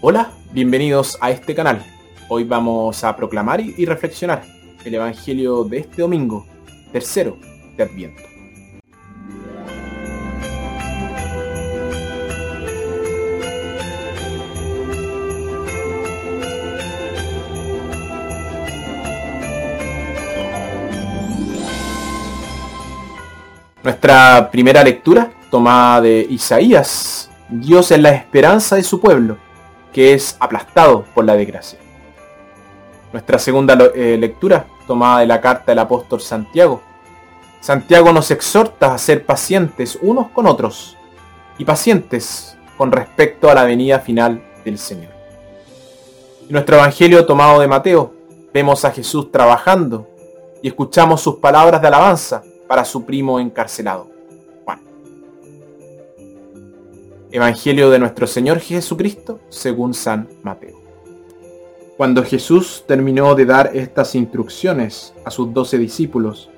Hola, bienvenidos a este canal. Hoy vamos a proclamar y reflexionar el Evangelio de este domingo, tercero de Adviento. Nuestra primera lectura, tomada de Isaías, Dios es la esperanza de su pueblo, que es aplastado por la desgracia. Nuestra segunda eh, lectura, tomada de la carta del apóstol Santiago. Santiago nos exhorta a ser pacientes unos con otros y pacientes con respecto a la venida final del Señor. Nuestro Evangelio tomado de Mateo, vemos a Jesús trabajando y escuchamos sus palabras de alabanza para su primo encarcelado, Juan. Evangelio de nuestro Señor Jesucristo según San Mateo. Cuando Jesús terminó de dar estas instrucciones a sus doce discípulos,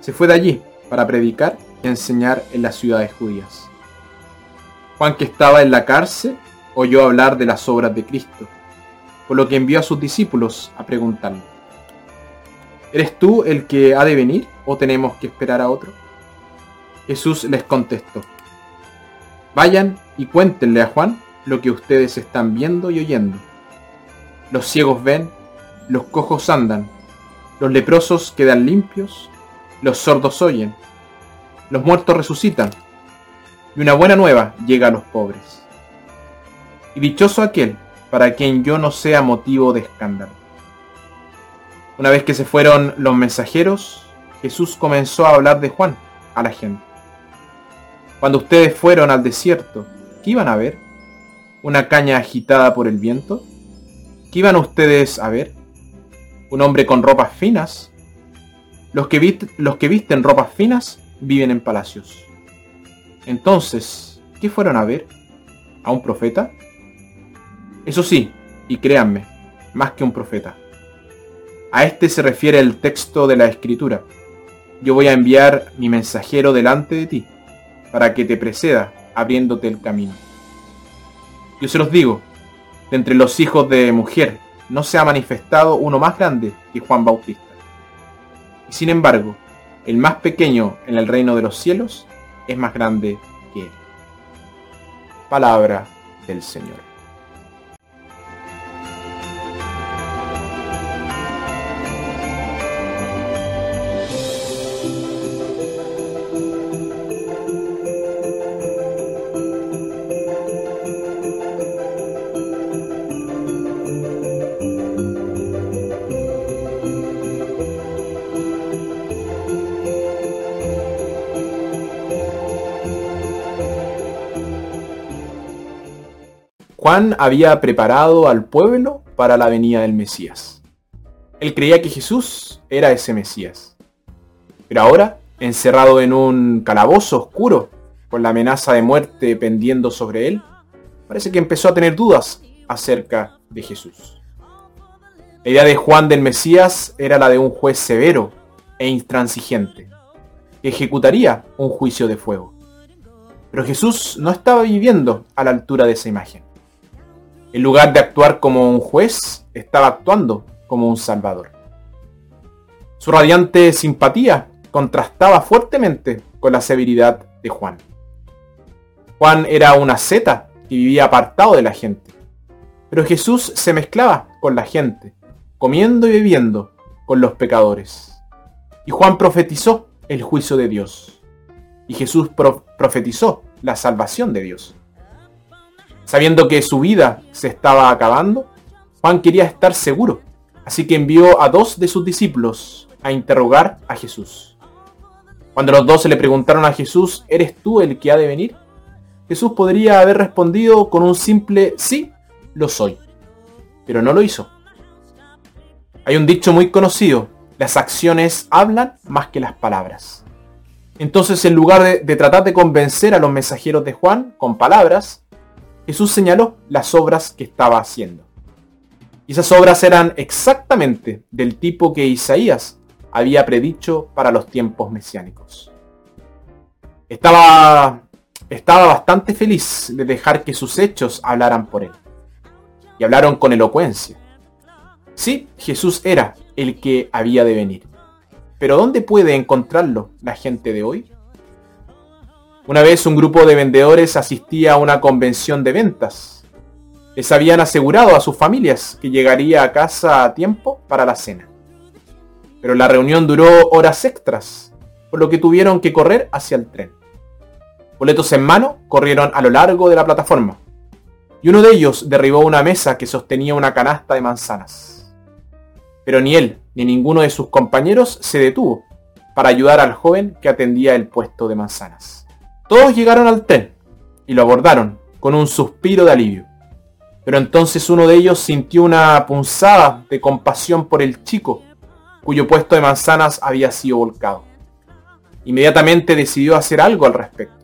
se fue de allí para predicar y enseñar en las ciudades judías. Juan, que estaba en la cárcel, oyó hablar de las obras de Cristo, por lo que envió a sus discípulos a preguntarle, ¿Eres tú el que ha de venir o tenemos que esperar a otro? Jesús les contestó, vayan y cuéntenle a Juan lo que ustedes están viendo y oyendo. Los ciegos ven, los cojos andan, los leprosos quedan limpios, los sordos oyen, los muertos resucitan, y una buena nueva llega a los pobres. Y dichoso aquel para quien yo no sea motivo de escándalo. Una vez que se fueron los mensajeros, Jesús comenzó a hablar de Juan a la gente. Cuando ustedes fueron al desierto, ¿qué iban a ver? ¿Una caña agitada por el viento? ¿Qué iban ustedes a ver? ¿Un hombre con ropas finas? Los que, visten ropas finas viven en palacios. Entonces, ¿qué fueron a ver? ¿A un profeta? Eso sí, y créanme, más que un profeta. A este se refiere el texto de la escritura. Yo voy a enviar mi mensajero delante de ti, para que te preceda, abriéndote el camino. Yo se los digo, de entre los hijos de mujer no se ha manifestado uno más grande que Juan Bautista. Y sin embargo, el más pequeño en el reino de los cielos es más grande que él. Palabra del Señor. Juan había preparado al pueblo para la venida del Mesías. Él creía que Jesús era ese Mesías. Pero ahora, encerrado en un calabozo oscuro, con la amenaza de muerte pendiendo sobre él, parece que empezó a tener dudas acerca de Jesús. La idea de Juan del Mesías era la de un juez severo e intransigente, que ejecutaría un juicio de fuego. Pero Jesús no estaba viviendo a la altura de esa imagen. En lugar de actuar como un juez, estaba actuando como un salvador. Su radiante simpatía contrastaba fuertemente con la severidad de Juan. Juan era una seta y vivía apartado de la gente. Pero Jesús se mezclaba con la gente, comiendo y bebiendo con los pecadores. Y Juan profetizó el juicio de Dios. Y Jesús profetizó la salvación de Dios. Sabiendo que su vida se estaba acabando, Juan quería estar seguro, así que envió a dos de sus discípulos a interrogar a Jesús. Cuando los dos se le preguntaron a Jesús, ¿eres tú el que ha de venir? Jesús podría haber respondido con un simple sí, lo soy, pero no lo hizo. Hay un dicho muy conocido, las acciones hablan más que las palabras. Entonces, en lugar de, de tratar de convencer a los mensajeros de Juan con palabras, Jesús señaló las obras que estaba haciendo. Y esas obras eran exactamente del tipo que Isaías había predicho para los tiempos mesiánicos. Estaba, estaba bastante feliz de dejar que sus hechos hablaran por él. Y hablaron con elocuencia. Sí, Jesús era el que había de venir. Pero ¿dónde puede encontrarlo la gente de hoy? Una vez un grupo de vendedores asistía a una convención de ventas. Les habían asegurado a sus familias que llegaría a casa a tiempo para la cena. Pero la reunión duró horas extras, por lo que tuvieron que correr hacia el tren. Boletos en mano, corrieron a lo largo de la plataforma. Y uno de ellos derribó una mesa que sostenía una canasta de manzanas. Pero ni él ni ninguno de sus compañeros se detuvo para ayudar al joven que atendía el puesto de manzanas. Todos llegaron al tren y lo abordaron con un suspiro de alivio. Pero entonces uno de ellos sintió una punzada de compasión por el chico cuyo puesto de manzanas había sido volcado. Inmediatamente decidió hacer algo al respecto.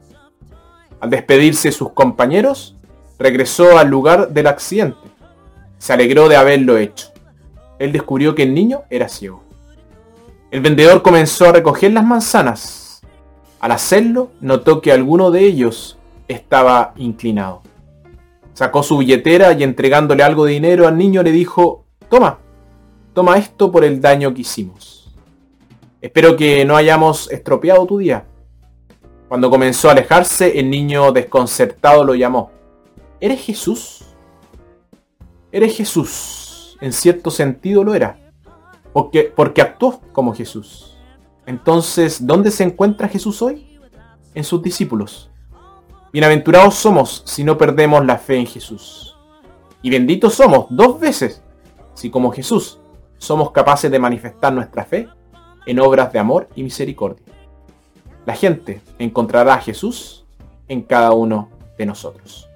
Al despedirse de sus compañeros, regresó al lugar del accidente. Se alegró de haberlo hecho. Él descubrió que el niño era ciego. El vendedor comenzó a recoger las manzanas al hacerlo, notó que alguno de ellos estaba inclinado. Sacó su billetera y entregándole algo de dinero al niño le dijo, toma, toma esto por el daño que hicimos. Espero que no hayamos estropeado tu día. Cuando comenzó a alejarse, el niño desconcertado lo llamó. ¿Eres Jesús? Eres Jesús. En cierto sentido lo era. Porque, porque actuó como Jesús. Entonces, ¿dónde se encuentra Jesús hoy? En sus discípulos. Bienaventurados somos si no perdemos la fe en Jesús. Y benditos somos dos veces si como Jesús somos capaces de manifestar nuestra fe en obras de amor y misericordia. La gente encontrará a Jesús en cada uno de nosotros.